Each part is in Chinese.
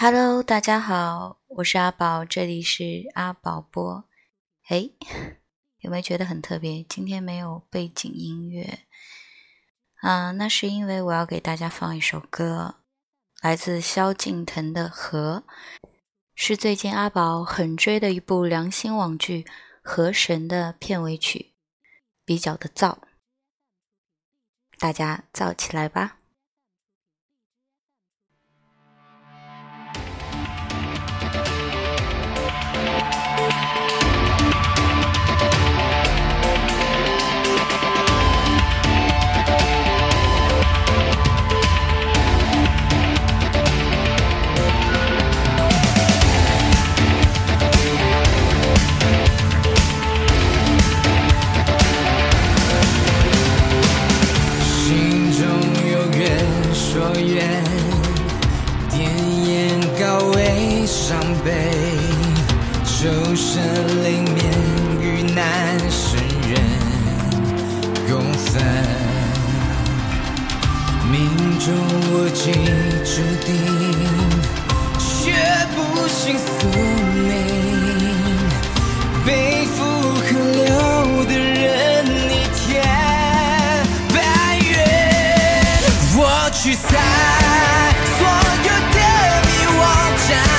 Hello，大家好，我是阿宝，这里是阿宝播。哎，有没有觉得很特别？今天没有背景音乐啊，那是因为我要给大家放一首歌，来自萧敬腾的《河》，是最近阿宝很追的一部良心网剧《河神》的片尾曲，比较的燥，大家燥起来吧。告慰伤悲，求神灵免于难，神人共分，命中无尽注定，却不信宿命，背负河流的人逆天白月，我去散。shine.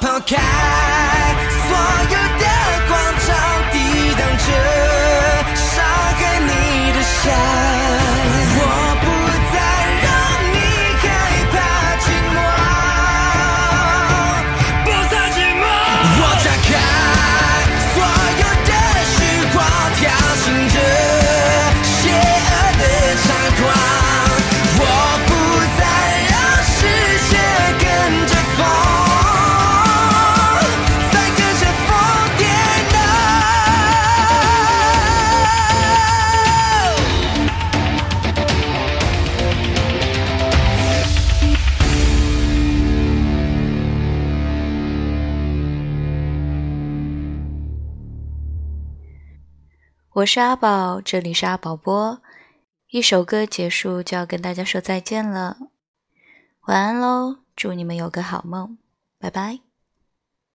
upon cow. 我是阿宝，这里是阿宝播。一首歌结束就要跟大家说再见了，晚安喽！祝你们有个好梦，拜拜。